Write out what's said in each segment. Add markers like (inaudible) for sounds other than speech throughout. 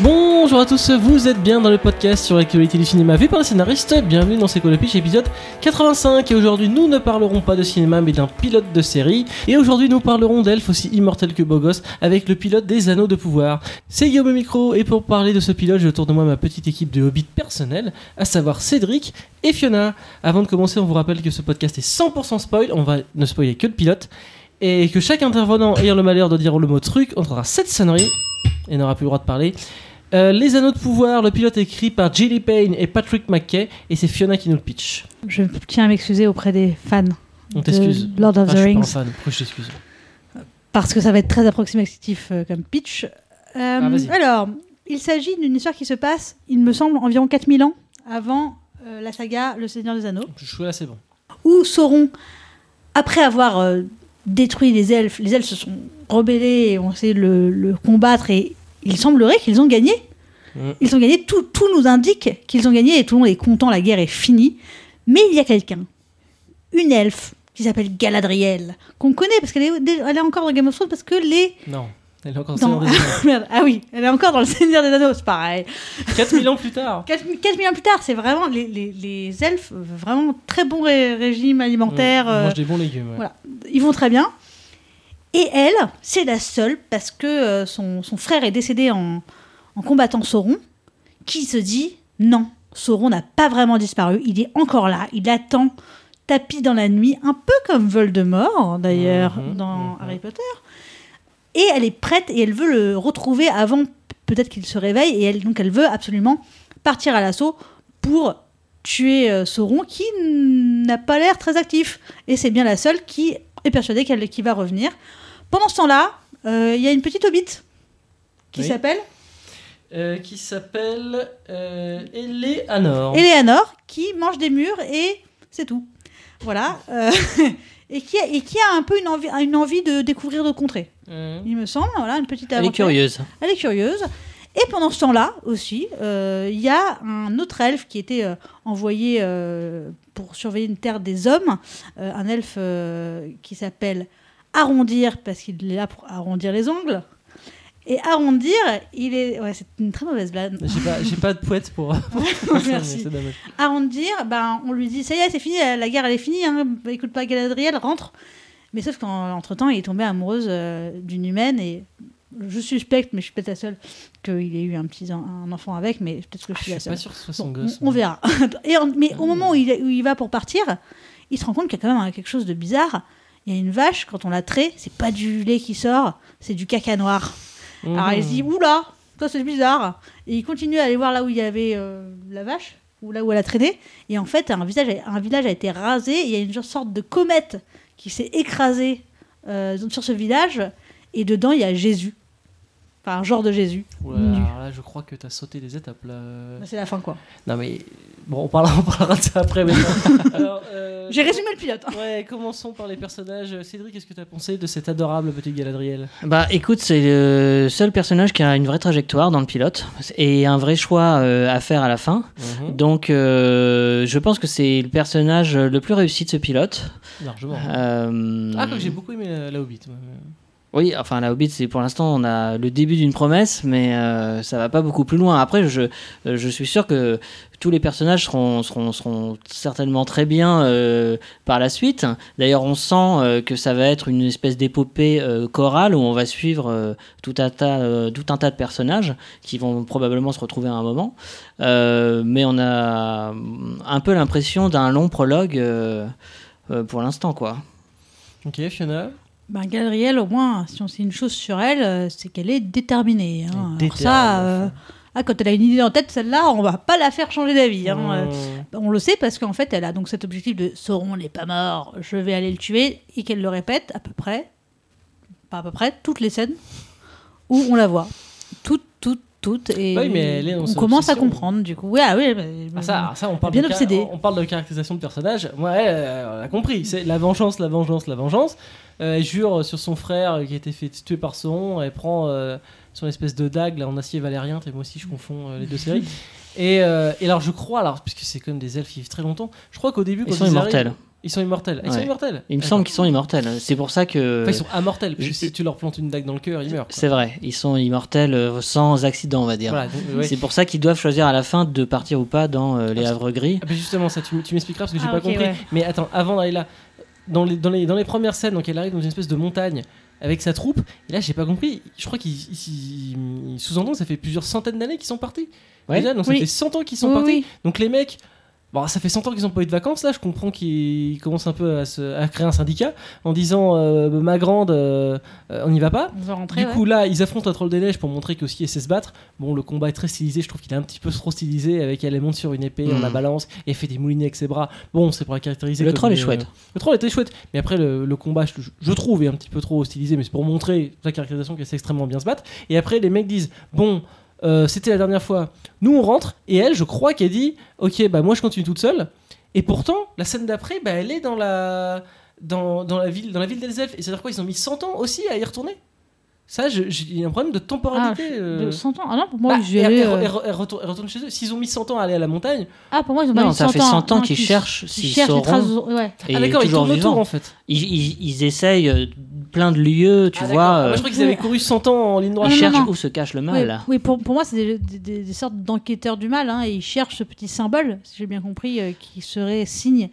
Bonjour à tous, vous êtes bien dans le podcast sur l'actualité du cinéma vu par les scénaristes. Bienvenue dans pitch épisode 85. Et aujourd'hui, nous ne parlerons pas de cinéma mais d'un pilote de série. Et aujourd'hui, nous parlerons d'elfes aussi immortels que gosse avec le pilote des Anneaux de Pouvoir. C'est Guillaume au micro et pour parler de ce pilote, je tourne de moi ma petite équipe de hobbits personnels, à savoir Cédric et Fiona. Avant de commencer, on vous rappelle que ce podcast est 100% spoil, on va ne spoiler que le pilote. Et que chaque intervenant ayant le malheur de dire le mot truc entendra cette sonnerie et n'aura plus le droit de parler. Euh, les Anneaux de Pouvoir, le pilote écrit par Gilly Payne et Patrick McKay, et c'est Fiona qui nous le pitch. Je tiens à m'excuser auprès des fans On de t'excuse. Lord of Ah, the je suis pas un Rings fan. Pourquoi je t'excuse parce que ça va être très approximatif euh, comme pitch. Euh, Ah, alors, il s'agit d'une histoire qui se passe, il me semble, environ 4000 ans avant la saga Le Seigneur des Anneaux, Je suis là, c'est bon. où Sauron, après avoir détruit les elfes, les elfes se sont rebellés et ont essayé de le, le combattre et il semblerait qu'ils ont gagné. Mm. Ils ont gagné, tout, tout nous indique qu'ils ont gagné et tout le monde est content, la guerre est finie. Mais il y a quelqu'un, une elfe, qui s'appelle Galadriel, qu'on connaît parce qu'elle est, elle est encore dans Game of Thrones parce que les... Non, elle est encore dans- Seigneur des Anneaux. (laughs) Merde, ah oui, elle est encore dans le Seigneur des Anneaux, c'est pareil. 4000 ans plus tard (laughs) 4000 4000 ans plus tard, c'est vraiment les, les, les elfes, euh, vraiment très bon ré- régime alimentaire. On euh, mange des bons légumes. ouais. voilà. ils vont très bien. Et elle, c'est la seule, parce que euh, son, son frère est décédé en, en combattant Sauron, qui se dit non, Sauron n'a pas vraiment disparu, il est encore là, il attend tapis dans la nuit, un peu comme Voldemort d'ailleurs Mhm, dans mhm. Harry Potter. Et elle est prête et elle veut le retrouver avant peut-être qu'il se réveille, et elle, donc elle veut absolument partir à l'assaut pour tuer euh, Sauron qui n'a pas l'air très actif. Et c'est bien la seule qui est persuadée qu'elle qu'il va revenir. Pendant ce temps-là, euh, il y a une petite hobbit qui Oui. s'appelle Euh, qui s'appelle euh, Eleanor. Eleanor qui mange des murs et c'est tout. Voilà. (laughs) et, qui a, et qui a un peu une envie, une envie de découvrir d'autres contrées, Mhm. il me semble. Voilà, une petite Elle est aventure. curieuse. Elle est curieuse. Et pendant ce temps-là aussi, euh, il y a un autre elfe qui était euh, envoyé euh, pour surveiller une terre des hommes, euh, un elfe qui s'appelle Arrondir, parce qu'il est là pour arrondir les ongles. Et Arrondir, il est... Ouais, c'est une très mauvaise blague. J'ai pas, j'ai pas de poète pour. (laughs) Merci. Arrondir, ben, on lui dit, ça y est, c'est fini, la guerre, elle est finie, hein, bah, écoute pas Galadriel, rentre. Mais sauf qu'entre-temps, il est tombé amoureuse euh, d'une humaine et je suspecte, mais je suis peut-être la seule, qu'il ait eu un petit un enfant avec, mais peut-être que je Je suis la suis pas seule. sûr que ce soit son Bon, gosse. on, on mais- verra. (laughs) Et en- mais au moment où il, où il va pour partir, il se rend compte qu'il y a quand même quelque chose de bizarre. Il y a une vache, quand on la traite, c'est pas du lait qui sort, c'est du caca noir. Alors il se dit, Mhm. oula, ça c'est bizarre. Et il continue à aller voir là où il y avait euh, la vache, ou là où elle a traîné. Et en fait, un, visage, un village a été rasé. et Il y a une sorte de comète qui s'est écrasée euh, sur ce village. Et dedans, il y a Jésus. Enfin, un genre de Jésus. Alors là, je crois que t'as sauté des étapes là. Bah, C'est la fin, quoi. Non mais bon, on parlera, (laughs) on parlera de ça après. (laughs) Alors, euh, J'ai résumé le pilote. Ouais, commençons par les personnages. Cédric, qu'est-ce que t'as pensé de cette adorable petite Galadriel? Bah écoute, c'est le seul personnage qui a une vraie trajectoire dans le pilote et un vrai choix euh, à faire à la fin. Mhm. Donc euh, je pense que c'est le personnage le plus réussi de ce pilote. Largement. Euh, Ah, comme j'ai beaucoup aimé la, la Hobbit. Oui, enfin la Hobbit, c'est pour l'instant on a le début d'une promesse, mais euh, ça va pas beaucoup plus loin. Après, je, euh, suis sûr que tous les personnages seront, certainement très bien euh, par la suite. D'ailleurs, on sent euh, que ça va être une espèce d'épopée chorale où on va suivre tout, un tas, tout un tas de personnages qui vont probablement se retrouver à un moment. Mais on a un peu l'impression d'un long prologue pour l'instant, quoi. Ok, Fiona? Ben, Galadriel, au moins, si on sait une chose sur elle, euh, c'est qu'elle est déterminée. hein. Alors ça, euh, ah, quand elle a une idée en tête, celle-là, on va pas la faire changer d'avis. hein. Euh. On le sait parce qu'en fait, elle a donc cet objectif de Sauron n'est pas mort, je vais aller le tuer, et qu'elle le répète à peu près, pas à peu près, toutes les scènes où on la voit. Toutes, toutes, toutes. Et Oui, mais elle est dans on son commence à comprendre, du coup. Ouais, ah oui, Ah, ça, ça, on parle, Bien obsédée. on parle de caractérisation de personnage. Euh, on a compris. C'est la vengeance, la vengeance, la vengeance. Euh, elle jure sur son frère qui a été fait tuer par Sauron. Elle prend euh, son espèce de dague là, en acier valérien. Et moi aussi, je confonds euh, les deux séries. (laughs) Et, euh, et alors je crois, alors puisque c'est quand même des elfes qui vivent très longtemps, je crois qu'au début Ils sont ils immortels. arrivent- ils sont immortels. Ils sont immortels. Il me semble qu'ils sont immortels. C'est pour ça que. Enfin, ils sont immortels, parce que Je- si tu leur plantes une dague dans le cœur, ils meurent. C'est vrai, ils sont immortels euh, sans accident, on va dire. Voilà, donc, ouais. C'est pour ça qu'ils doivent choisir à la fin de partir ou pas dans euh, les Ah, Havres Gris. Ah, bah, justement, ça, tu, m'expliqueras parce que j'ai Ah, pas compris. ouais. Mais attends, avant d'aller là, dans les, dans, les, dans les premières scènes, donc elle arrive dans une espèce de montagne avec sa troupe, et là j'ai pas compris, je crois qu'il il- il- il sous-entend que ça fait plusieurs centaines d'années qu'ils sont partis. Ouais. Déjà, donc ça Oui. fait 100 ans qu'ils sont Oui, partis. oui. Donc les mecs, bon, ça fait 100 ans qu'ils ont pas eu de vacances, là je comprends qu'ils commencent un peu à, se- à créer un syndicat en disant euh, ma grande, euh, euh, on n'y va pas. Rentrer. Du coup, là, ils affrontent un troll des neiges pour montrer qu'aussi elle sait se battre. Bon, le combat est très stylisé. Je trouve qu'il est un petit peu trop stylisé. Avec elle, elle monte sur une épée, on la balance et elle fait des moulinets avec ses bras. Bon, c'est pour la caractériser. Le troll est chouette. Le troll était chouette. Mais après, le, le combat, je, je trouve, est un petit peu trop stylisé. Mais c'est pour montrer la caractérisation qu'elle sait extrêmement bien se battre. Et après, les mecs disent Bon. Euh, c'était la dernière fois. Nous on rentre et elle, je crois qu'elle dit, ok, bah moi je continue toute seule. Et pourtant, la scène d'après, bah elle est dans la dans, dans la ville dans la ville des elfes. Et c'est à dire quoi Ils ont mis 100 ans aussi à y retourner? Ça, j'ai il y a un problème de Ah, temporalité. euh. de 100 ans. Ah non, pour moi, Bah, j'y elle, allais, elle- euh, elle- elle retourne, elle retourne chez eux. S'ils ont mis 100 ans à aller à la montagne, Ah, pour moi, ils ont pas Non, mis ça 100 fait ans. 100 ans qu'ils cherchent qu'ils s'ils cherchent les traces. sauront. Ouais. Et ah d'accord, ils toujours tournent autour en fait. Ils, ils- ils essayent euh, plein de lieux, tu Ah, vois. Ah, euh, moi, je crois qu'ils avaient couru 100 ans en ligne droite. ils non, cherchent où se cache le Oui, mal. oui, pour, pour moi, c'est des, des- des- des sortes d'enquêteurs du mal. Hein, et ils cherchent ce petit symbole, si j'ai bien compris, euh, qui serait signe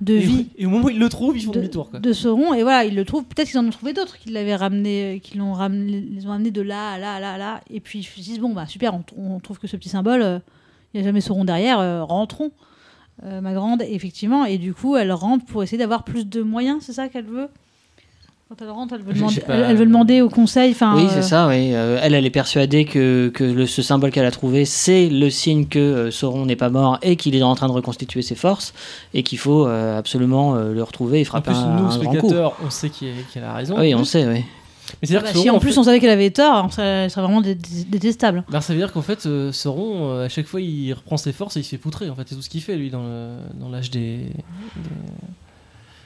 de Et, vie et au moment où ils le trouvent, ils font de, demi-tour. de Sauron. Et voilà, ils le trouvent. Peut-être qu'ils en ont trouvé d'autres qui l'avaient ramené, euh, qui l'ont ramené, les ont amenés de là à là, à là, à là. Et puis ils se disent bon bah super, on, on trouve que ce petit symbole, euh, il n'y a jamais Sauron derrière. euh, rentrons, euh, ma grande, effectivement. Et du coup, elle rentre pour essayer d'avoir plus de moyens. C'est ça qu'elle veut? Quand elle rentre, elle veut demander, j'ai pas- elle, elle veut demander au conseil. Enfin, Oui, euh, c'est ça, oui. Euh, elle, elle est persuadée que, que le- ce symbole qu'elle a trouvé, c'est le signe que euh, Sauron n'est pas mort et qu'il est en train de reconstituer ses forces et qu'il faut euh, absolument euh, le retrouver et En frapper plus, un, nous, un grand coup. spectateurs, on sait qu'elle a raison. Ah oui, on sait, oui. Mais Ah c'est-à-dire bah, que si Sauron, en en plus fait- on savait qu'elle avait tort, ça serait, ça serait vraiment dé- dé- détestable. Ben, ça veut dire qu'en fait, euh, Sauron, euh, à chaque fois, il reprend ses forces et il se fait poutrer. En fait, c'est tout ce qu'il fait, lui, dans le- dans l'âge des. des-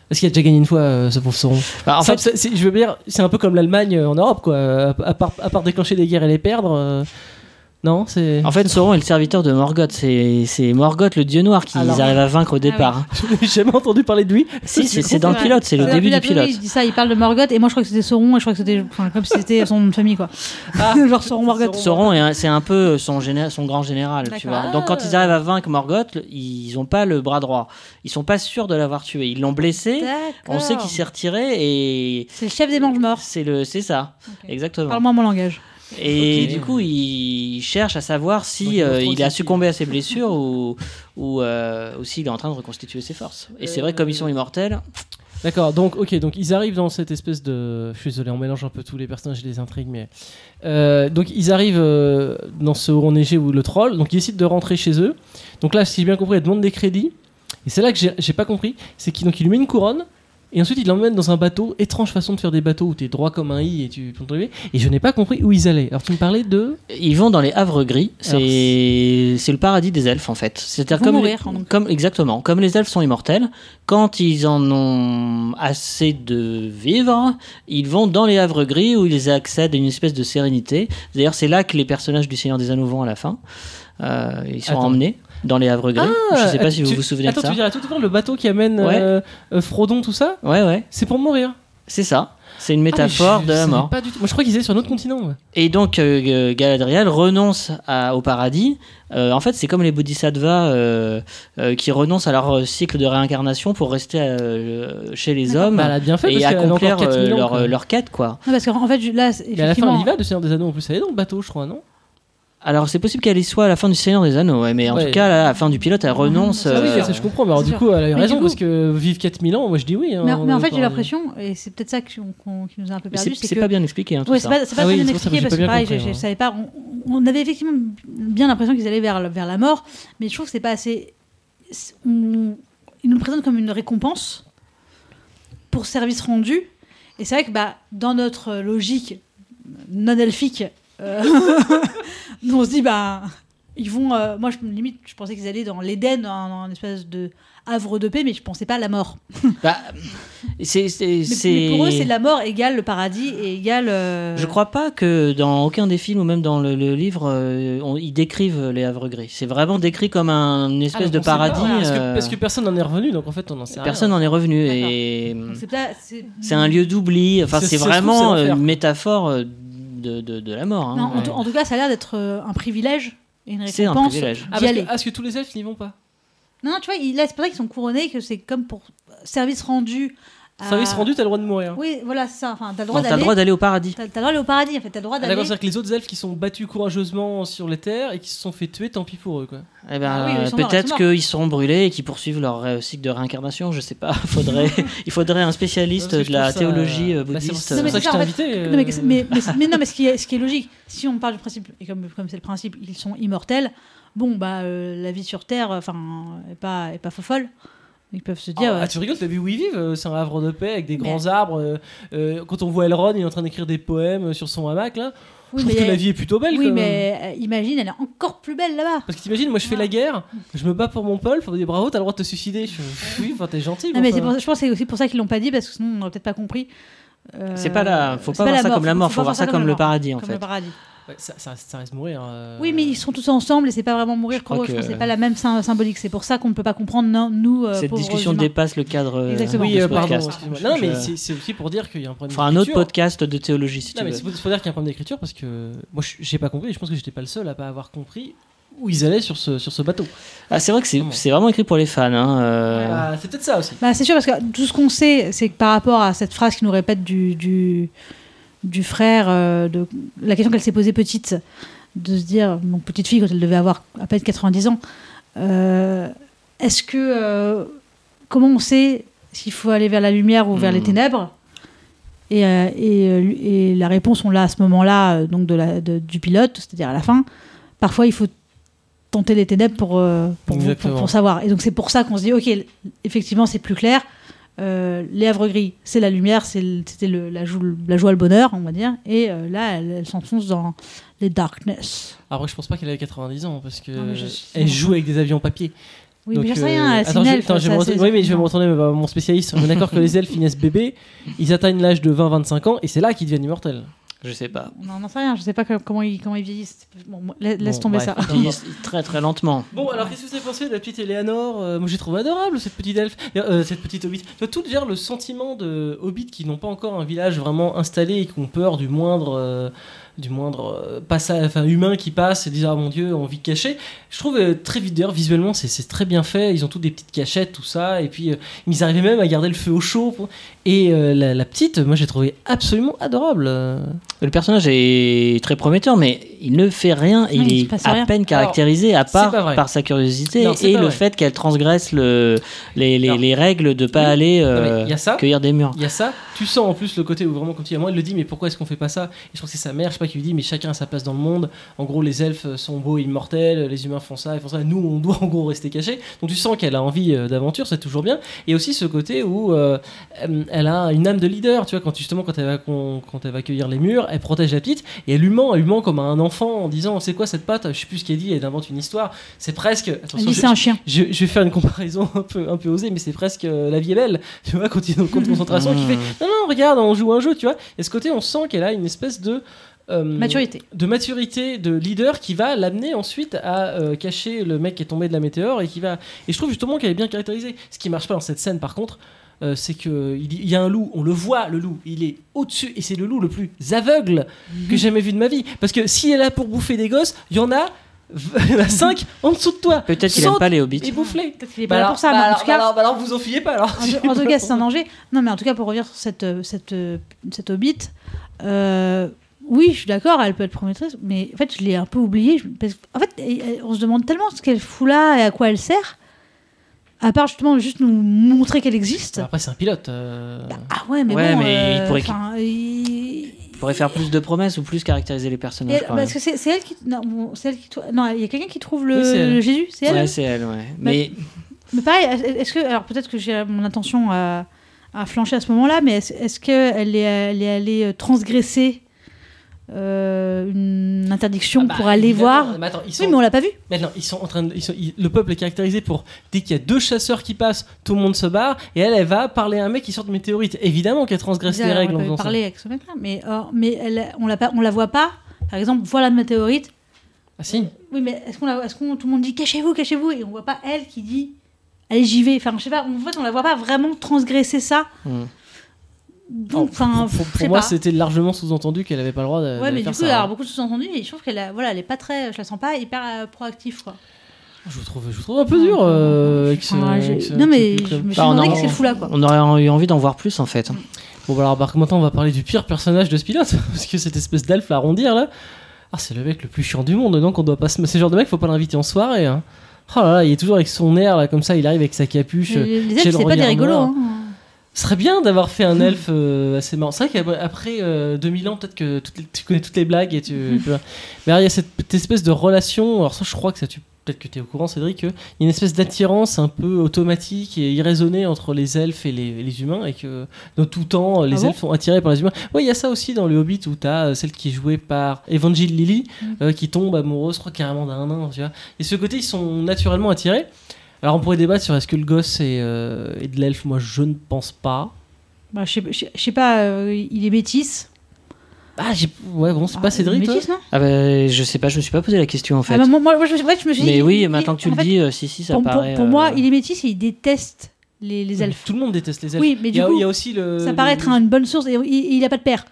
Parce qu'il a déjà gagné une fois, euh, ce pauvre Sauron. Bah, en Ça, fait, je veux dire, c'est un peu comme l'Allemagne euh, en Europe, quoi. À, à part, à part déclencher des guerres et les perdre. Non, c'est. en fait, Sauron est le serviteur de Morgoth. C'est Morgoth, le dieu noir, qu'ils Alors- arrivent à vaincre au départ. (laughs) Je n'ai jamais entendu parler de lui. Si, (laughs) c'est dans le pilote, c'est le début du pilote. Il dit ça, il parle de Morgoth, et moi je crois que c'était Sauron, et je crois que c'était enfin, comme si c'était son nom (laughs) de famille, quoi. Ah. Genre Sauron Morgoth. Sauron, c'est un peu son, géné- son grand général, tu vois. Donc quand ils arrivent à vaincre Morgoth, ils ont pas le bras droit. Ils sont pas sûrs de l'avoir tué. Ils l'ont blessé. On sait qu'il s'est retiré et C'est le chef des mange morts. c'est le, c'est ça, exactement. Parle-moi mon langage. Et du coup, il cherche à savoir si euh, il a succombé à ses blessures ou ou, euh, ou s'il est en train de reconstituer ses forces. Et c'est vrai, comme ils sont immortels, D'accord, donc ok, donc ils arrivent dans cette espèce de. Je suis désolé, on mélange un peu tous les personnages et les intrigues, mais. Euh, donc ils arrivent euh, dans ce haut neigé ou le troll, donc ils décident de rentrer chez eux. Donc là, si j'ai bien compris, elle demande des crédits. Et c'est là que j'ai- pas compris, c'est qu'il il lui met une couronne. Et ensuite, il l'emmène dans un bateau. Étrange façon de faire des bateaux où t'es droit comme un i et tu peux te lever. Et je n'ai pas compris où ils allaient. Alors, tu me parlais de. ils vont dans les Havres Gris. C'est c'est le paradis des elfes en fait. C'est-à-dire Ils vont comme, mourir, les- donc. comme exactement comme les elfes sont immortels. Quand ils en ont assez de vivre, ils vont dans les Havres Gris où ils accèdent à une espèce de sérénité. D'ailleurs, c'est là que les personnages du Seigneur des Anneaux vont à la fin. Euh, ils sont Attends. emmenés dans les Havres Gris. Je sais pas attends, si vous tu- vous souvenez Attends, de ça. tu dirais tout à l'heure le bateau qui amène Ouais. euh, euh, Frodon, tout ça Ouais, ouais, C'est pour mourir. c'est ça. C'est une Ah, métaphore je de la mort. Pas du tout. Moi, je crois qu'ils étaient sur un autre continent. moi. Et donc euh, Galadriel renonce à- au paradis. Euh, en fait, c'est comme les bodhisattvas euh, qui renoncent à leur cycle de réincarnation pour rester chez les hommes Bah, elle a bien fait et parce accomplir encore 4000 ans. leur, quête, quoi. Non, parce qu'en fait, là, Mais à la fin, elle effectivement, y va de Seigneur des Anneaux en plus. Elle est dans le bateau, je crois, non? Alors, c'est possible qu'elle y soit à la fin du Seigneur des Anneaux, ouais, mais en Ouais. tout cas, là, à la fin du pilote, elle renonce. Ah oui, euh, ça je comprends. Mais alors, du sûr. coup, elle a eu Mais raison coup- parce que vivre 4000 ans, moi je dis oui. hein, mais, en fait, j'ai l'impression, et c'est peut-être ça qui, nous a un peu perdu, c'est que. pas bien expliqué, hein, tout Ouais, c'est pas, Ah oui, bien expliqué parce que pareil, compris, je, je hein. savais pas. On, on avait effectivement bien l'impression qu'ils allaient vers, vers la mort, mais je trouve que c'est pas assez. on- ils nous le présentent comme une récompense pour service rendu. Et c'est vrai que bah, dans notre logique non elfique, euh, (laughs) nous on se dit bah ils vont. euh, moi, je, limite, je pensais qu'ils allaient dans l'Éden, dans, une espèce de havre de paix, mais je pensais pas à la mort. (laughs) Bah, c'est, c'est, Mais, pour eux, c'est la mort égale le paradis et égale. euh, Je crois pas que dans aucun des films ou même dans le, le livre, euh, on- ils décrivent les havres gris. C'est vraiment décrit comme un- une Ah, espèce donc de pas, paradis. voilà, parce, que, euh, parce que personne n'en est revenu, donc en fait, on en sait personne n'en est revenu. D'accord. Et donc c'est pas- c'est- c'est un lieu d'oubli. Enfin, c'est vraiment une métaphore euh, de, de, de la mort. hein. Non, en, Ouais. tout- en tout cas, ça a l'air d'être euh, un privilège et une C'est un récompense privilège. Ah, parce aller. que, parce que tous les elfes n'y vont pas. Non, tu vois, là, c'est pour ça qu'ils sont couronnés, que c'est comme pour service rendu. Service rendu, t'as le droit de mourir. Oui, voilà, c'est ça. Enfin, t'as le droit Non, T'as le d'aller. droit d'aller au paradis. T'as t'as le droit d'aller au paradis, en fait. T'as le droit Ah, d'aller. D'accord, c'est-à-dire que les autres elfes qui sont battus courageusement sur les terres et qui se sont fait tuer, tant pis pour eux, quoi. Eh ben, Ah oui, peut-être qu'ils seront brûlés et qu'ils poursuivent leur euh, cycle de réincarnation. Je sais pas. (laughs) Faudrait, (laughs) il faudrait un spécialiste de la ça- théologie euh, Bah, c'est pour bouddhiste. ça que je t'ai invité. Non, mais, euh, mais, mais, mais non, mais ce qui, est, ce qui est logique, si on parle du principe, et comme comme c'est le principe, ils sont immortels, bon, bah, euh, la vie sur Terre, enfin, est pas, est pas fofolle. Ils peuvent se dire. Ah, euh, tu rigoles, t'as vu où ils vivent euh, C'est un havre de paix avec des Mais- grands arbres. euh, euh, quand on voit Elrond, il est en train d'écrire des poèmes sur son hamac, là. oui, je trouve mais, que la vie est plutôt belle, oui, quand même. mais euh, imagine, elle est encore plus belle là-bas. Parce que t'imagines, moi je fais la guerre, je me bats pour mon peuple, on me dit bravo, t'as le droit de te suicider. Je oui, enfin t'es gentil. Non, mais enfin. pour- je pense que c'est aussi pour ça qu'ils l'ont pas dit, parce que sinon on n'aurait peut-être pas compris. Euh, C'est pas la, faut pas voir ça mort, comme la mort, faut voir ça comme le paradis en comme fait. le paradis. Ça, ça, reste- ça reste mourir. euh. Oui, mais ils sont tous ensemble et c'est pas vraiment mourir Je. Je que- pense que c'est pas la même sym- symbolique. C'est pour ça qu'on ne peut pas comprendre, non, nous, euh, Cette discussion humains. dépasse le cadre euh, Exactement. de Oui, ce euh, pardon. Non, mais Je- c'est aussi pour dire qu'il y a un On problème fera un autre d'écriture. podcast de théologie si tu Non, mais veux. c'est pour, faut dire qu'il y a un problème d'écriture parce que moi je- j'ai pas compris et je pense que j'étais pas le seul à pas avoir compris où ils allaient sur ce, sur ce bateau. Ah, c'est vrai que c'est Vraiment. c'est vraiment écrit pour les fans. hein, euh, Ah, c'est peut-être ça aussi. Bah, c'est sûr, parce que tout ce qu'on sait, c'est que par rapport à cette phrase qui nous répète du, du, du frère, euh, de, la question qu'elle s'est posée petite, de se dire, donc petite fille, quand elle devait avoir à peine 90 ans, euh, est-ce que. euh, comment on sait s'il faut aller vers la lumière ou vers Hmm. les ténèbres? Et, et, et la réponse, on l'a à ce moment-là, donc de la, de- du pilote, c'est-à-dire à la fin. Parfois, il faut tenter les ténèbres pour, pour, pour savoir. Et donc, c'est pour ça qu'on se dit, ok, effectivement, c'est plus clair. Euh, les havres gris, c'est la lumière, c'était la, la joie, le bonheur, on va dire. Et euh, là, elle, elle s'enfonce dans les darkness. Après, je pense pas qu'elle avait 90 ans parce que Non, mais je- elle joue avec des avions papier. Oui, Donc, mais sais euh, rien, c'est attends, une je, elfe, attends, je vais oui, mais je vais me retourner vers mon spécialiste. On est d'accord que les elfes finissent bébés, ils atteignent l'âge de 20-25 ans et c'est là qu'ils deviennent immortels. Je sais pas. On n'en sait rien, je sais pas comment ils, comment ils vieillissent. Bon, laisse Bon, tomber bref. ça. Ils vieillissent très très lentement. Bon, alors qu'est-ce que vous avez pensé de la petite Eleanor Euh, Moi j'ai trouvé adorable cette petite elfe, euh, cette petite hobbit. Tu vois, tout déjà le sentiment de hobbits qui n'ont pas encore un village vraiment installé et qui ont peur du moindre. euh, du moindre euh, passage, enfin humain qui passe et disent ah mon dieu on vit caché. Je trouve euh, très vite d'ailleurs visuellement c'est très bien fait. Ils ont tous des petites cachettes tout ça et puis euh, ils arrivaient même à garder le feu au chaud. pour- Et euh, la, la petite, moi j'ai trouvé absolument adorable. Le personnage est très prometteur, mais il ne fait rien. Non, il est à rien. peine caractérisé, à part par sa curiosité Non, et le vrai. fait qu'elle transgresse le, les, les, Non. les règles de pas Oui. aller Non, mais euh, il y a ça. cueillir des murs. Il y a ça, tu sens en plus le côté où vraiment, comme tu dis, à moi, elle le dit, mais pourquoi est-ce qu'on fait pas ça? Et je crois que c'est sa mère, je sais pas, qui lui dit, mais chacun a sa place dans le monde. En gros, les elfes sont beaux et immortels, les humains font ça, ils font ça. Nous, on doit (laughs) en gros rester cachés. Donc tu sens qu'elle a envie euh, d'aventure, c'est toujours bien. Et aussi ce côté où euh, elle a une âme de leader, tu vois, quand justement, quand elle va, quand elle va cueillir les murs, elle protège la petite et elle lui ment, elle lui ment comme à un enfant en disant, c'est quoi cette patte? Je sais plus ce qu'elle dit, elle invente une histoire. C'est presque. Elle Attention, dit je- c'est un chien. je, je vais faire une comparaison (laughs) un peu, un peu osée, mais c'est presque euh, La vie est belle. Tu vois, quand ils ont le compte de concentration, qui fait Mmh. Non, regarde, on joue un jeu, tu vois. Et ce côté, on sent qu'elle a une espèce de. euh, Maturité. De maturité, de leader qui va l'amener ensuite à euh, cacher le mec qui est tombé de la météore et qui va. Et je trouve justement qu'elle est bien caractérisée. Ce qui marche pas dans cette scène, par contre. euh, c'est que il y a un loup, on le voit, le loup, il est au-dessus et c'est le loup le plus aveugle que j'ai jamais vu de ma vie. Parce que s'il est là pour bouffer des gosses, il y en a, il y en a 5 en dessous de toi. Peut-être qu'il aime pas les hobbits. Et bouffer. Peut-être qu'il est Bah pas là alors, pour ça, bah mais en alors, tout cas. bah alors, bah alors, vous en fiez pas alors. En, tout- en tout cas, c'est un danger. Non, mais en tout cas, pour revenir sur cette, euh, cette, euh, cette hobbit, euh, oui, je suis d'accord, elle peut être promettrice, mais en fait, je l'ai un peu oubliée. parce que- en fait, on se demande tellement ce qu'elle fout là et à quoi elle sert, à part justement juste nous montrer qu'elle existe. Après, c'est un pilote. euh, Ah ouais, mais Ouais, bon. mais il euh, pourrait enfin, il- Il pourrait faire plus de promesses ou plus caractériser les personnages. elle- parce que c'est elle qui. Non, bon, c'est elle qui trou- non, il y a quelqu'un qui trouve le, Oui, Jésus, c'est elle Ouais, c'est elle, ouais. Mais Mais pareil, est-ce que. Alors peut-être que j'ai mon intention à, à flancher à ce moment-là, mais est-ce est-ce qu'elle est, elle est allée euh, transgresser euh, une interdiction Ah bah, pour aller voir. Mais attends, ils sont... Oui, mais on l'a pas vu. Maintenant, ils sont en train de, ils sont- ils- le peuple est caractérisé pour dès qu'il y a deux chasseurs qui passent, tout le monde se barre et elle, elle va parler à un mec qui sort de météorite. Évidemment qu'elle transgresse les règles on ça. parlé avec ce mec-là, mais, or, mais elle, on la pas, on la voit pas. Par exemple, voilà le météorite. Ah si. Oui, mais est-ce qu'on, la- est-ce qu'on tout le monde dit cachez-vous, cachez-vous, et on voit pas elle qui dit allez j'y vais. Enfin, je sais pas. En fait, on la voit pas vraiment transgresser ça. Hmm. Donc, pour, enfin, pour- pour moi, c'était largement sous-entendu qu'elle avait pas le droit de, Ouais, mais faire du coup, ça. alors beaucoup de sous-entendus, et je trouve qu'elle, a- voilà, elle est pas très, je la sens pas hyper euh, proactive, quoi. Je vous trouve, je vous trouve un peu dur. euh, avec ce- avec ce- non, mais ce- je me suis Bah, on demandé en- qu'est-ce qu'elle fout là, quoi. On aurait eu envie d'en voir plus en fait. Bon, bah alors, par contre, maintenant, on va parler du pire personnage de ce pilote, (laughs) parce que cette espèce d'elfe à arrondir là, ah, c'est le mec le plus chiant du monde. Donc, on doit pas. C'est le genre de mec, faut pas l'inviter en soirée. Hein. Oh là là, il est toujours avec son air là, comme ça, il arrive avec sa capuche. Les, elfes, c'est pas des rigolos. Hein. Ce serait bien d'avoir fait un elfe euh, assez marrant. C'est vrai qu'après euh, 2000 ans, peut-être que les- tu connais toutes les blagues et tu. (laughs) tu vois. Mais alors, il y a cette, cette espèce de relation. Alors, ça, je crois que ça tu. Peut-être que tu es au courant, Cédric, qu'il y a une espèce d'attirance un peu automatique et irraisonnée entre les elfes et les, les humains, et que de tout temps, les Ah bon elfes sont attirés par les humains. Oui, il y a ça aussi dans le Hobbit où tu as celle qui est jouée par Evangile Lily, Mm. euh, qui tombe amoureuse, je crois, carrément d'un nain, tu vois. Et ce côté, ils sont naturellement attirés. Alors, on pourrait débattre sur est-ce que le gosse est, euh, est de l'elfe. Moi, je ne pense pas. Bah, je sais, je sais- je sais pas, euh, il est métis. Ah, j'ai... ouais, bon, c'est pas Ah, Cédric, toi métis, non? Ah bah, je sais pas, je me suis pas posé la question en fait. Ah bah, moi, moi, je, me suis- ouais, je me suis dit. mais oui, il- maintenant que tu en le fait, dis, euh, si, si, ça pour, pour- paraît. pour euh, moi, il est métis et il déteste les, les elfes. Tout le monde déteste les elfes. Oui, mais il, du y a, coup, il y a aussi le. Ça le- paraît être une bonne source et il, il a pas de père.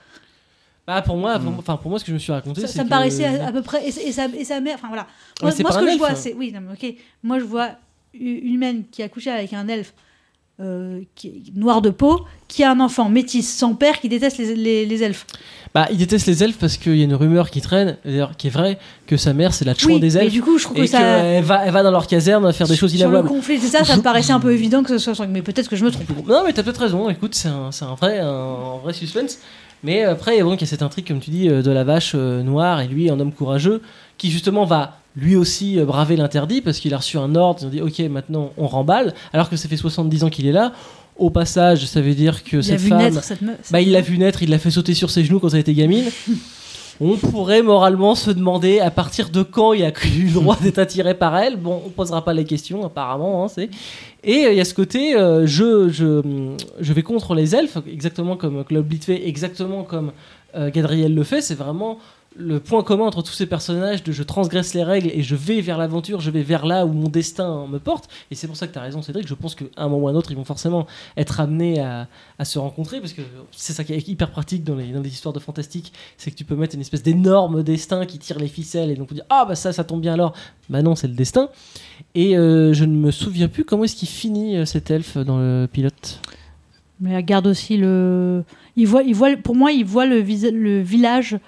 Bah, pour moi, pour, Mm. enfin, pour moi, ce que je me suis raconté, Ça, c'est ça me que- paraissait à, à peu près. Et, sa- et sa, et sa mère. Enfin voilà. Moi, c'est moi, pas ce un que je elfe. vois, c'est. Oui, non, mais ok. Moi, je vois humaine qui a couché avec un elfe euh, qui noir de peau, qui a un enfant métis sans père qui déteste les, les, les elfes. Bah, il déteste les elfes parce qu'il y a une rumeur qui traîne, d'ailleurs, qui est vraie, que sa mère, c'est la chouin Oui, des mais elfes. du coup, je trouve Et que ça. qu'elle va, elle va dans leur caserne faire des choses sur le inavouables. conflit, c'est ça, ça me paraissait un peu évident que ce soit. Mais peut-être que je me trompe. Non, mais t'as peut-être raison. Écoute, c'est un, c'est un vrai, un, un vrai suspense. Mais après, bon, il y a cette intrigue, comme tu dis, euh, de la vache euh, noire et lui, un homme courageux, qui justement va lui aussi euh, braver l'interdit parce qu'il a reçu un ordre. Ils ont dit, ok, maintenant on remballe, alors que ça fait 70 ans qu'il est là. Au passage, ça veut dire que Il a cette vu femme. naître cette meuf. Bah, il l'a vu naître, il l'a fait sauter sur ses genoux quand elle était gamine. (laughs) On pourrait moralement se demander à partir de quand il a eu le droit d'être attiré par elle. Bon, on posera pas les questions apparemment. hein, c'est... Et euh, il y a ce côté, euh, je, je, je vais contre les elfes, exactement comme Club fait, exactement comme euh, Gadriel le fait. C'est vraiment le point commun entre tous ces personnages de je transgresse les règles et je vais vers l'aventure, je vais vers là où mon destin me porte. Et c'est pour ça que tu as raison, Cédric. Je pense qu'à un moment ou à un autre, ils vont forcément être amenés à, se rencontrer parce que c'est ça qui est hyper pratique dans les, histoires de fantastique c'est que tu peux mettre une espèce d'énorme destin qui tire les ficelles et donc on dit ah bah ça ça tombe bien alors bah non c'est le destin et euh, je ne me souviens plus comment est-ce qu'il finit euh, cet elfe dans le pilote Mais elle garde aussi le. Il voit, il voit, pour moi, il voit le village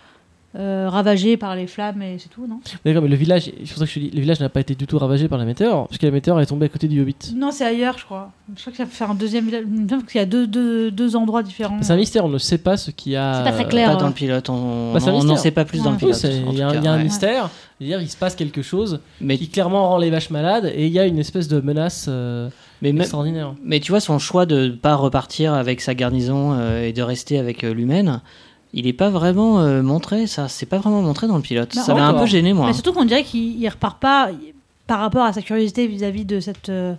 euh, ravagé par les flammes et c'est tout, non? D'accord mais le village c'est pour ça que je te dis le village n'a pas été du tout ravagé par la météore parce que la météore est tombée à côté du Hobbit Non, c'est ailleurs, je crois. Je crois que ça fait un deuxième village. Semble qu'il y a deux, deux, deux endroits différents. c'est un mystère on ne sait pas ce qui a C'est pas très clair. Pas hein. dans le pilote, on Bah, un n'en sait pas plus dans le pilote. il y a, il y a un ouais. mystère c'est-à-dire il se passe quelque chose Mais, qui clairement rend les vaches malades et il y a une espèce de menace euh, mais, extraordinaire mais tu vois, son choix de ne pas repartir avec sa garnison euh, et de rester avec euh, l'humaine, il n'est pas vraiment euh, montré, ça. C'est pas vraiment montré dans le pilote. Bah, ça m'a un peu gêné, moi. Mais surtout qu'on dirait qu'il il repart pas par rapport à sa curiosité vis-à-vis de cette, euh,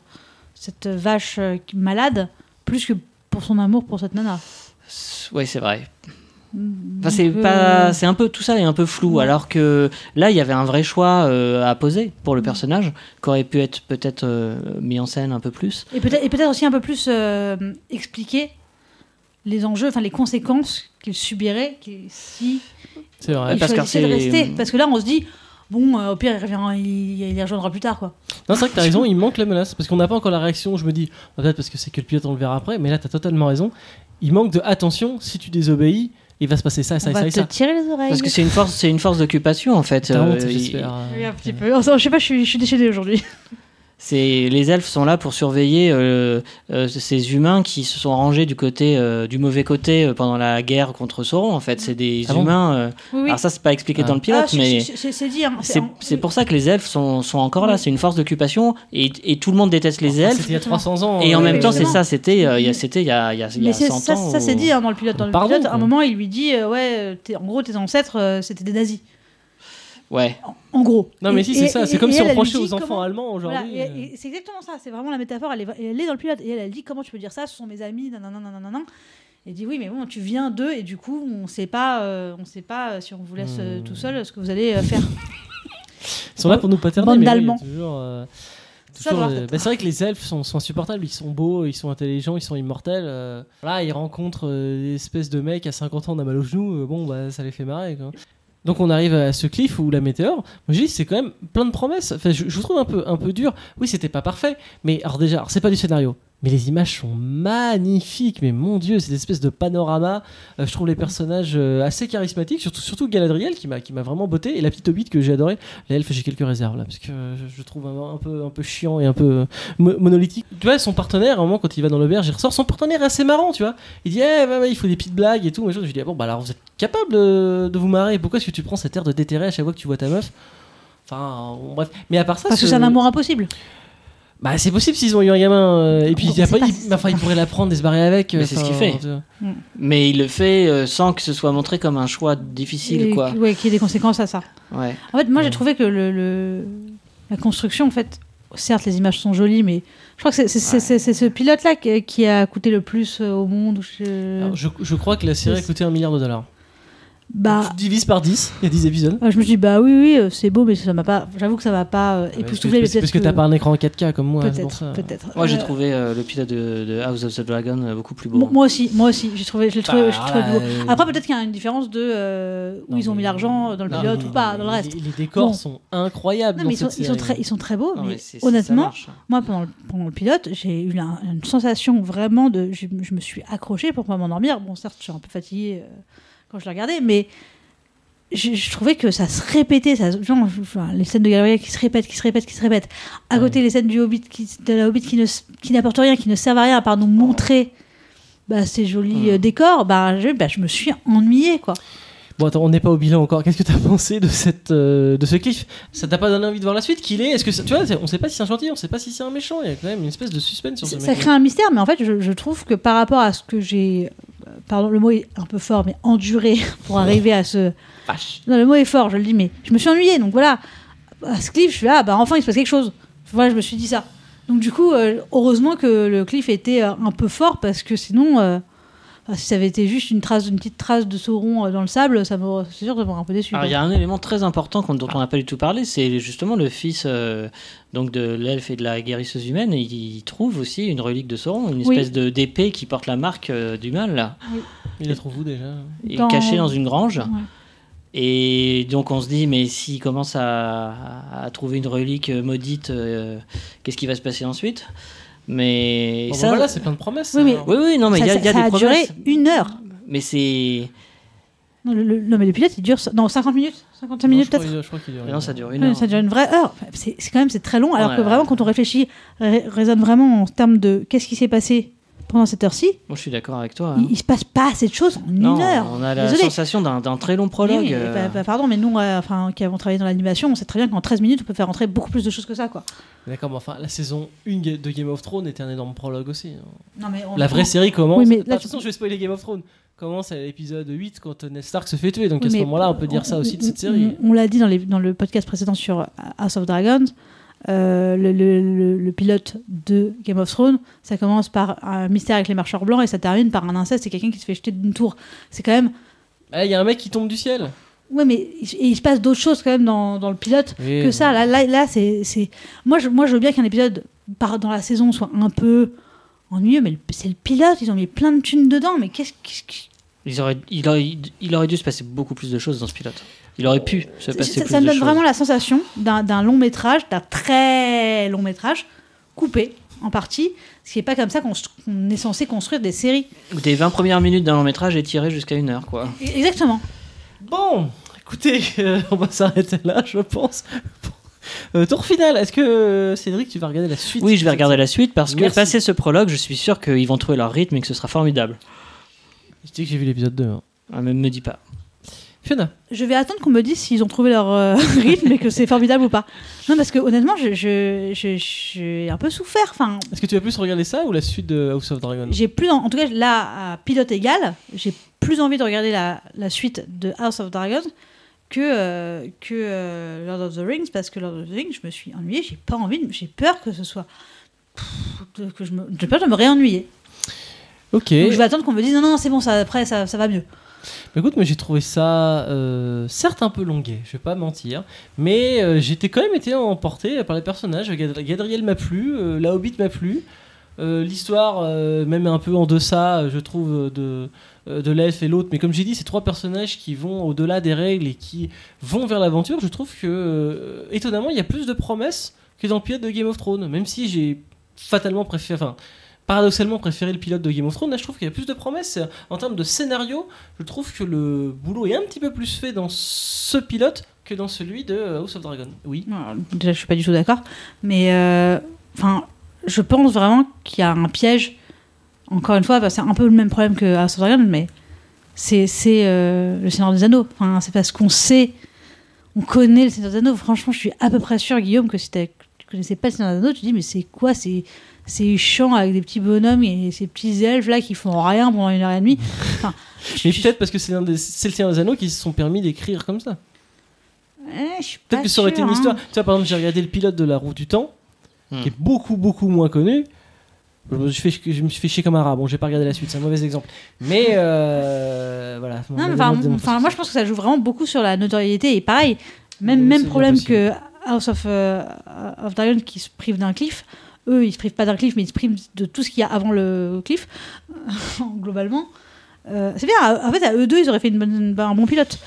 cette vache euh, malade, plus que pour son amour pour cette nana. Ouais, c'est vrai. Enfin, Donc, c'est pas, c'est un peu tout ça est un peu flou. ouais. Alors que là, il y avait un vrai choix euh, à poser pour Mm. le personnage, qui aurait pu être peut-être euh, mis en scène un peu plus. Et peut-être aussi un peu plus euh, expliquer les enjeux, enfin les conséquences qu'il subirait si c'est vrai il parce choisissait de rester. Parce que là, on se dit, bon, euh, au pire, il, revient, il, il les rejoindra plus tard, quoi. Non, c'est vrai que t'as raison, il manque la menace. Parce qu'on n'a pas encore la réaction. Je me dis, peut-être parce que c'est que le pilote, on le verra après. Mais là, t'as totalement raison. Il manque de attention. Si tu désobéis, il va se passer ça, ça, on et va ça, et te ça. tirer les oreilles. Parce que c'est une force, c'est une force d'occupation en fait. Honte, Euh, il- j'espère. Oui, un petit peu. Enfin, je sais pas, je suis, je suis déchaînée aujourd'hui. C'est les elfes sont là pour surveiller euh, euh, ces humains qui se sont rangés du côté euh, du mauvais côté euh, pendant la guerre contre Sauron. En fait, c'est des Ah humains. euh, Oui, oui. Alors ça, c'est pas expliqué Ah. dans le pilote, Ah, mais c'est pour ça que les elfes sont, sont encore là. C'est une force d'occupation et, et tout le monde déteste les elfes. C'était il y a 300 ans. Et en même temps, c'est ça. C'était euh, il y a c'était il y a il y a, Mais a c'est- 100 ça, ans. ça c'est dit hein, dans le pilote. Dans le Pardon, pilote, à un moment, il lui dit euh, Ouais, en gros, tes ancêtres, euh, c'était des nazis. Ouais. En gros. Non, mais Et- si, c'est ça. C'est comme et si on reprochait aux enfants comment- allemands aujourd'hui. euh. c'est exactement ça, c'est vraiment la métaphore. Elle est, elle est dans le pilote et elle, elle dit comment tu peux dire ça Ce sont mes amis, nanana, nanana. Et dit oui, mais bon, tu viens d'eux et du coup, on sait pas, euh, on sait pas euh, si on vous laisse euh, Hmm. tout seul ce que vous allez euh, faire. (laughs) Ils sont là pour nous paterner, Bande oui, d'Allemands. euh, bah, c'est vrai que les elfes sont, sont insupportables, ils sont beaux, ils sont intelligents, ils sont immortels. euh. Là, ils rencontrent euh, des espèces de mecs à 50 ans, on a mal au genou, bon, bah, ça les fait marrer. Quoi. Donc on arrive à ce cliff où la météore, moi je dis c'est quand même plein de promesses. Enfin, je, trouve un peu, un peu dur. Oui, c'était pas parfait, mais alors déjà, c'est pas du scénario. Mais les images sont magnifiques, mais mon dieu, cette espèce de panorama. Euh, je trouve les personnages euh, assez charismatiques, surtout, surtout Galadriel qui m'a, qui m'a vraiment botté, et la petite hobbit que j'ai adoré. L'elfe, j'ai quelques réserves là, parce que euh, je, trouve un, un peu, un peu chiant et un peu mo- monolithique. Tu vois, son partenaire, à un moment, quand il va dans l'auberge, il ressort, son partenaire est assez marrant, tu vois. Il dit, eh, ouais, il faut des petites blagues et tout. machin. Je lui dis, ah bon, bah alors vous êtes capable de, vous marrer, pourquoi est-ce que tu prends cet air de déterré à chaque fois que tu vois ta meuf? Enfin, bref. Mais à part ça, Parce que ce- c'est un amour impossible. Bah c'est possible s'ils ont eu un gamin euh, et puis On après pas il, si enfin, il pourrait la prendre et se barrer avec. Mais euh, c'est ce enfin, qu'il fait. tu vois. Mais il le fait euh, sans que ce soit montré comme un choix difficile, Et quoi. ouais, qui ait des conséquences à ça. Ouais. En fait, moi, Ouais. j'ai trouvé que le, le- la construction, en fait, certes, les images sont jolies, mais je crois que c'est c'est- c'est- Ouais. c'est- c'est ce pilote-là qui, qui a coûté le plus euh, au monde. ou je- Alors, je, je crois que la série a coûté un milliard de dollars. Bah, Tu divises par 10, il y a 10 épisodes. euh, je me suis dit, bah oui, oui, euh, c'est beau, mais ça m'a pas. J'avoue que ça m'a pas euh, Parce que, époustouflé. parce, parce peut-être que t'as pas un écran en 4K comme moi. Peut-être. Moi, j'ai Euh, trouvé euh, le pilote de, de House of the Dragon beaucoup plus beau. Moi moi aussi, moi aussi, j'ai trouvé, je l'ai trouvé, Bah, je beau. Après, peut-être qu'il y a une différence de euh, où Non, ils ont mis l'argent dans le Non, pilote ou pas, dans le reste. Les, les décors Bon. sont incroyables. Non, dans mais ils sont, ils, très, ils sont très beaux, Non, mais, honnêtement, marche. moi, pendant le, pendant le pilote, j'ai eu la- une sensation vraiment de. Je, me suis accrochée pour pas m'endormir. Bon, certes, je suis un peu fatiguée quand je l'ai regardé, mais je, je trouvais que ça se répétait. Ça, se- genre, enfin, les scènes de Gabriel qui se répètent, qui se répètent, qui se répètent. À Ouais. côté, les scènes du Hobbit qui, de la Hobbit qui ne s- qui n'apportent rien, qui ne servent à rien à part nous montrer. Bah, ces jolis euh, décors, bah je, bah, je me suis ennuyée quoi. Bon, attends, on n'est pas au bilan encore. Qu'est-ce que t'as (laughs) pensé de, cette, euh, de ce cliff Ça t'a pas donné envie de voir la suite? Qu'il est Est-ce que ça- tu vois, on sait pas si c'est un gentil, on sait pas si c'est un méchant. Il y a quand même une espèce de suspense sur ce Ça mec. crée un mystère, mais en fait, je, je trouve que par rapport à ce que j'ai. Pardon, le mot est un peu fort, mais enduré (laughs) pour arriver à ce. Vache. Non, le mot est fort, je le dis, mais je me suis ennuyée. Donc voilà, à ce cliff, je suis là, bah enfin, il se passe quelque chose. Voilà, je me suis dit ça. Donc du coup, euh, heureusement que le cliff était euh, un peu fort, parce que sinon, euh, si ça avait été juste une, trace, une petite trace de Sauron euh, dans le sable, ça m'aurait- c'est sûr, ça m'aurait un peu déçu. Alors, il y a un élément très important dont on n'a pas du tout parlé, c'est justement le fils euh, donc de l'elfe et de la guérisseuse humaine. Il, il trouve aussi une relique de Sauron, une Oui. espèce de d'épée qui porte la marque euh, du mal, là, Il la trouve où déjà? Et Dans- cachée dans une grange. Ouais. Et donc on se dit, mais s'il commence à, à- à trouver une relique maudite, euh, qu'est-ce qui va se passer ensuite? Mais Bon, ça, Voilà, c'est plein de promesses. Oui, mais- oui, oui, non, mais il y a, ça, y a ça des a duré une heure. Mais c'est Non, le, le- non, mais le pilote, il dure non, 50 minutes 55 Non, minutes peut-être je crois qu'il dure une non, heure. ça dure une Ouais, heure. Ça dure une vraie heure. C'est quand même c'est très long, alors Ouais, que ouais. vraiment, quand on réfléchit, ré- raisonne vraiment en termes de qu'est-ce qui s'est passé pendant cette heure-ci, Moi, je suis d'accord avec toi. hein. il, il se passe pas assez de choses en Non, une heure. on a la Désolé. sensation d'un très long prologue. Oui, oui, euh, bah, bah, pardon, mais nous, euh, enfin, qui avons travaillé dans l'animation, on sait très bien qu'en 13 minutes, on peut faire rentrer beaucoup plus de choses que ça, quoi. D'accord, mais enfin, la saison 1 de Game of Thrones était un énorme prologue aussi. hein. Non, mais on- La vraie on- série commence. Oui, mais Bah, de toute tu- façon, je vais spoiler Game of Thrones. Commence à l'épisode 8 quand Ned Stark se fait tuer. Donc Oui, à ce moment-là, on peut dire ça aussi de cette on- série. On, on l'a dit dans, les- dans le podcast précédent sur House of Dragons. Euh, le, le- le- le pilote de Game of Thrones, ça commence par un mystère avec les marcheurs blancs et ça termine par un inceste et quelqu'un qui se fait jeter d'une tour. C'est quand même. Ah, Il y a un mec qui tombe du ciel. Ouais, mais il, il se passe d'autres choses quand même dans, dans le pilote Oui, que ça. Là, là, là c'est, c'est- Moi, je, moi, je veux bien qu'un épisode par, dans la saison soit un peu ennuyeux, mais c'est le pilote, ils ont mis plein de thunes dedans, mais qu'est-ce que. ils auraient- il, aurait, il aurait dû se passer beaucoup plus de choses dans ce pilote. Il aurait pu se passer Ça, plus ça me de donne vraiment la sensation d'un, long métrage, d'un très long métrage, coupé en partie, ce qui n'est pas comme ça qu'on, est censé construire des séries. Des 20 premières minutes d'un long métrage étirées jusqu'à une heure, quoi. Exactement. Bon, écoutez, euh, (laughs) on va s'arrêter là, je pense. Euh, tour final, est-ce que euh, Cédric, tu vas regarder la suite Oui, je vais regarder la suite parce que Merci. passer ce prologue, je suis sûr qu'ils vont trouver leur rythme et que ce sera formidable. Je dis que j'ai vu l'épisode 2. hein. Ah, mais me dis pas. Fiona, Je vais attendre qu'on me dise s'ils ont trouvé leur euh, (laughs) rythme et que c'est formidable ou pas. Non, parce que honnêtement, je- je- je- j'ai un peu souffert. Enfin, est-ce que tu vas plus regarder ça ou la suite de House of Dragon? J'ai plus, en, en tout cas là, à pilote égal, j'ai plus envie de regarder la, la suite de House of Dragons que, euh, que euh, Lord of the Rings, parce que Lord of the Rings, je me suis ennuyée, j'ai pas envie, j'ai peur que ce soit. Pff, de- que je me, j'ai peur de me réennuyer. Ok. Donc je vais attendre qu'on me dise non, non, c'est bon, ça, après ça, ça va mieux. Bah, écoute, moi j'ai trouvé ça euh, certes un peu longuet, je vais pas mentir, mais euh, j'étais quand même été emporté par les personnages. Gad- Gadriel m'a plu, euh, la Hobbit m'a plu, euh, l'histoire même un peu en deçà, je trouve, de, de et l'autre. Mais comme j'ai dit, c'est trois personnages qui vont au-delà des règles et qui vont vers l'aventure. Je trouve que étonnamment, il y a plus de promesses que dans le de Game of Thrones, même si j'ai fatalement préféré, paradoxalement préféré le pilote de Game of Thrones. Là, je trouve qu'il y a plus de promesses en termes de scénario je trouve que le boulot est un petit peu plus fait dans ce pilote que dans celui de House of Dragon. Oui. Non, Déjà, je suis pas du tout d'accord. Mais euh, enfin, je pense vraiment qu'il y a un piège. Encore une fois, c'est un peu le même problème que House of Dragon, mais c'est c'est, euh, le Seigneur des Anneaux. Enfin, c'est parce qu'on sait, on connaît le Seigneur des Anneaux. Franchement, je suis à peu près sûr, Guillaume, que si tu connaissais pas le Seigneur des Anneaux, tu te dis mais c'est quoi ces ces champs avec des petits bonhommes et ces petits elfes là qui font rien pendant une heure et demie. Enfin, (laughs) Mais je- peut-être parce que c'est le Seigneur des Anneaux qui se sont permis d'écrire comme ça. eh, Peut-être que ça aurait été une hein. histoire. Tu vois, par exemple, j'ai regardé le pilote de La Roue du Temps, Hmm. qui est beaucoup, beaucoup moins connu. Je me suis fait, je me suis fait chier comme un rat. Bon, j'ai pas regardé la suite, c'est un mauvais exemple. Mais euh, voilà. Non, mais enfin, enfin, moi je pense que ça joue vraiment beaucoup sur la notoriété et pareil, même, même problème que House of, euh, of Dragon qui se prive d'un cliff. Eux, ils se privent pas d'un cliff, mais ils se privent de tout ce qu'il y a avant le cliff, (laughs) globalement. Euh, c'est bien, en fait, à eux deux, ils auraient fait une bonne- un bon pilote.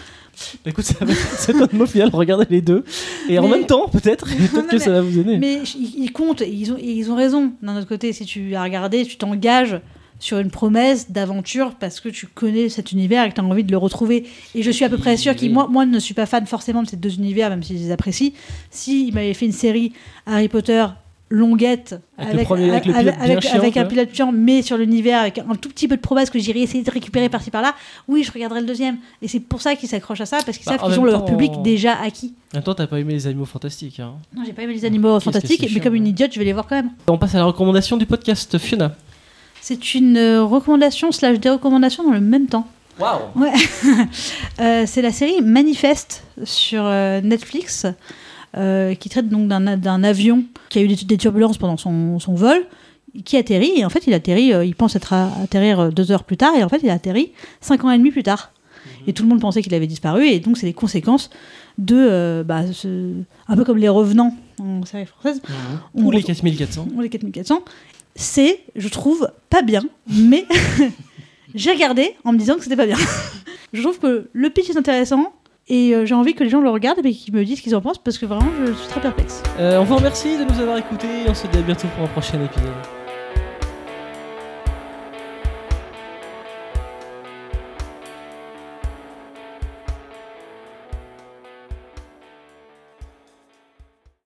Écoute, ça va- mot final. Regardez les deux. Et en même temps, peut-être, (laughs) peut-être que mais- ça va vous aider. Mais ils, comptent, et ils ont, et ils ont raison. D'un autre côté, si tu as regardé, tu t'engages sur une promesse d'aventure parce que tu connais cet univers et que tu as envie de le retrouver. Et je suis à peu près sûre qu'il, moi, moi, ne suis pas fan forcément de ces deux univers, même si je les apprécie. S'il m'avait fait une série Harry Potter longuette Avec chiant, un pilote chiant, mais sur l'univers avec un tout petit peu de promesse que j'irais essayer de récupérer par-ci par-là, oui, je regarderai le deuxième. Et c'est pour ça qu'ils s'accrochent à ça, parce qu'ils Bah, savent en qu'ils ont même leur temps, public déjà acquis. En même temps, t'as pas aimé les animaux fantastiques. hein. Non, j'ai pas aimé les animaux fantastiques, mais chiant, comme une ouais. idiote, je vais les voir quand même. On passe à la recommandation du podcast, Fiona. C'est une euh, recommandation slash dérecommandation dans le même temps. Waouh (laughs) Euh, c'est la série Manifeste sur euh, Netflix euh, qui traite donc d'un avion qui a eu des, des turbulences pendant son, son vol, qui atterrit et en fait il atterrit, euh, il pense être à atterrir euh, deux heures plus tard et en fait il a atterri cinq ans et demi plus tard. Et tout le monde pensait qu'il avait disparu et donc c'est les conséquences de euh, bah, ce- un peu comme les revenants en série française. On Ou les retrouve- 4400. ou les 4400, c'est, je trouve, pas bien, mais (laughs) j'ai regardé en me disant que c'était pas bien. (laughs) je trouve que le pitch est intéressant et euh, j'ai envie que les gens le regardent et qu'ils me disent ce qu'ils en pensent parce que vraiment je suis très perplexe. Euh, on vous remercie de nous avoir écoutés. On se dit à bientôt pour un prochain épisode.